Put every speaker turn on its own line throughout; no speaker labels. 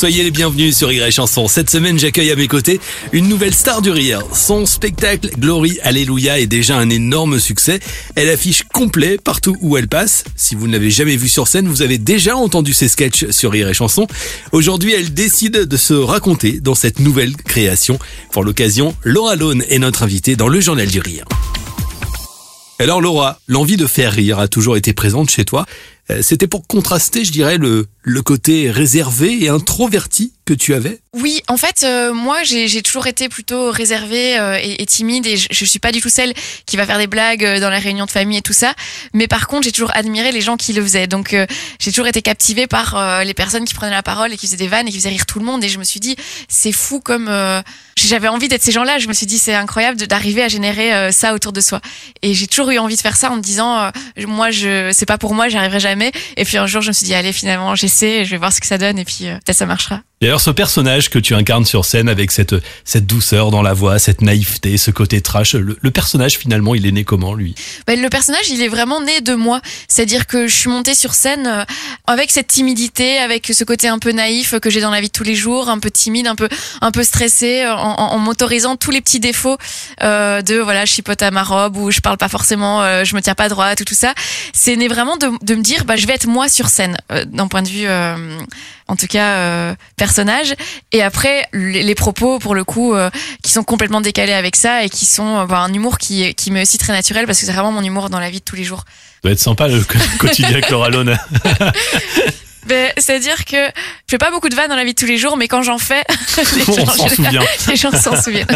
Soyez les bienvenus sur et Chanson. Cette semaine, j'accueille à mes côtés une nouvelle star du rire. Son spectacle Glory Alléluia est déjà un énorme succès. Elle affiche complet partout où elle passe. Si vous ne l'avez jamais vue sur scène, vous avez déjà entendu ses sketchs sur Rire et Chanson. Aujourd'hui, elle décide de se raconter dans cette nouvelle création. Pour l'occasion, Laura Lone est notre invitée dans le Journal du Rire. Alors Laura, l'envie de faire rire a toujours été présente chez toi. Euh, C'était pour contraster, je dirais, le, côté réservé et introverti que tu avais?
Oui, en fait, euh, moi, j'ai toujours été plutôt réservée euh, et, timide et je, je suis pas du tout celle qui va faire des blagues dans les réunions de famille et tout ça. Mais par contre, j'ai toujours admiré les gens qui le faisaient. Donc, j'ai toujours été captivée par les personnes qui prenaient la parole et qui faisaient des vannes et qui faisaient rire tout le monde. Et je me suis dit, c'est fou comme j'avais envie d'être ces gens-là. Je me suis dit, c'est incroyable d'arriver à générer ça autour de soi. Et j'ai toujours eu envie de faire ça en me disant, moi, je c'est pas pour moi, j'y arriverai Et puis un jour, je me suis dit, allez, finalement, j'essaie, je vais voir ce que ça donne et puis euh, peut-être ça marchera.
D'ailleurs, ce personnage que tu incarnes sur scène avec cette, cette douceur dans la voix, cette naïveté, ce côté trash, le, le personnage finalement, il est né comment lui?
Ben, le personnage, il est vraiment né de moi. C'est-à-dire que je suis montée sur scène euh, avec cette timidité, avec ce côté un peu naïf que j'ai dans la vie de tous les jours, un peu timide, un peu, un peu stressée, euh, en, en, en m'autorisant tous les petits défauts euh, de voilà, je chipote à ma robe ou je parle pas forcément, euh, je me tiens pas droite ou tout ça. C'est né vraiment de, de me dire, bah, je vais être moi sur scène, euh, d'un point de vue, euh, en tout cas, euh, personnage. Et après, les, les propos, pour le coup, euh, qui sont complètement décalés avec ça et qui sont euh, bah, un humour qui, qui m'est aussi très naturel parce que c'est vraiment mon humour dans la vie de tous les jours.
Ça doit être sympa le quotidien avec Laura Lone.
Ben, C'est-à-dire que je fais pas beaucoup de vannes dans la vie de tous les jours, mais quand j'en fais, les gens-
s'en souvient.
les gens s'en souviennent.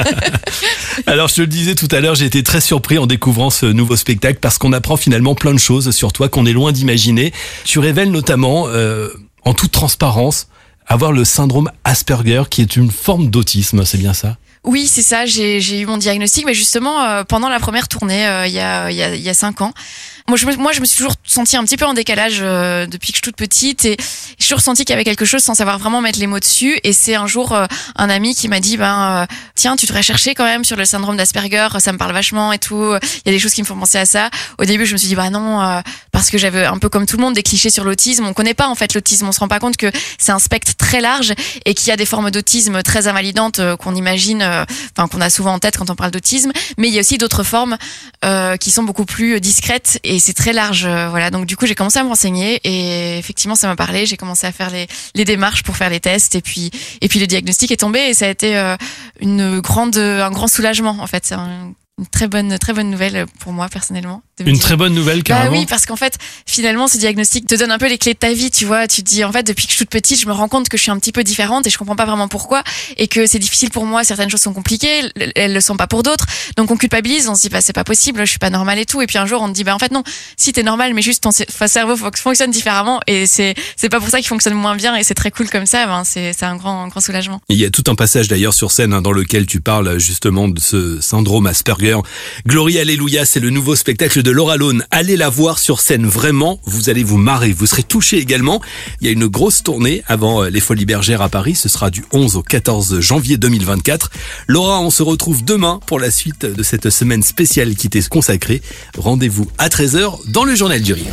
Alors je te le disais tout à l'heure, j'ai été très surpris en découvrant ce nouveau spectacle parce qu'on apprend finalement plein de choses sur toi qu'on est loin d'imaginer. Tu révèles notamment, euh, en toute transparence, avoir le syndrome Asperger qui est une forme d'autisme, c'est bien ça?
Oui, c'est ça. J'ai eu mon diagnostic, mais justement euh, pendant la première tournée, euh, il y a y a cinq ans. Moi je, moi, je me suis toujours sentie un petit peu en décalage euh, depuis que je suis toute petite et j'ai toujours senti qu'il y avait quelque chose sans savoir vraiment mettre les mots dessus. Et c'est un jour euh, un ami qui m'a dit, ben euh, tiens, tu devrais chercher quand même sur le syndrome d'Asperger, ça me parle vachement et tout. Il y a des choses qui me font penser à ça. Au début, je me suis dit, bah non, euh, parce que j'avais un peu comme tout le monde des clichés sur l'autisme. On connaît pas en fait l'autisme, on se rend pas compte que c'est un spectre très large et qu'il y a des formes d'autisme très invalidantes euh, qu'on imagine, euh, enfin qu'on a souvent en tête quand on parle d'autisme. Mais il y a aussi d'autres formes qui sont beaucoup plus discrètes c'est très large. euh, voilà, donc du coup j'ai commencé à me renseigner et effectivement ça m'a parlé. J'ai commencé à faire les, démarches pour faire les tests et puis et puis le diagnostic est tombé et ça a été euh, une grande un grand soulagement en fait. Une très bonne très bonne nouvelle pour moi personnellement.
Une
dire-
très bonne nouvelle
bah
carrément.
oui, parce qu'en fait, finalement, ce diagnostic te donne un peu les clés de ta vie, tu vois. Tu te dis, en fait, depuis que je suis toute petite, je me rends compte que je suis un petit peu différente et je comprends pas vraiment pourquoi et que c'est difficile pour moi. Certaines choses sont compliquées, elles- le sont pas pour d'autres. Donc on culpabilise, on se dit, bah c'est pas possible, je suis pas normale et tout. Et puis un jour, on te dit, bah en fait non, si t'es normal, mais juste ton cerveau fon- fonctionne différemment et c'est c'est pas pour ça qu'il fonctionne moins bien et c'est très cool comme ça. Ben c'est c'est un grand un grand soulagement.
Il y a tout un passage d'ailleurs sur scène hein, dans lequel tu parles justement de ce syndrome Asperger. Glory Alléluia, c'est le nouveau spectacle de Laura Lone. Allez la voir sur scène, vraiment, vous allez vous marrer, vous serez touché également. Il y a une grosse tournée avant euh, les Folies Bergères à Paris, ce sera du 11 au 14 janvier 2024. Laura, on se retrouve demain pour la suite de cette semaine spéciale qui t'est consacrée. Rendez-vous à 13h dans le Journal du Rire.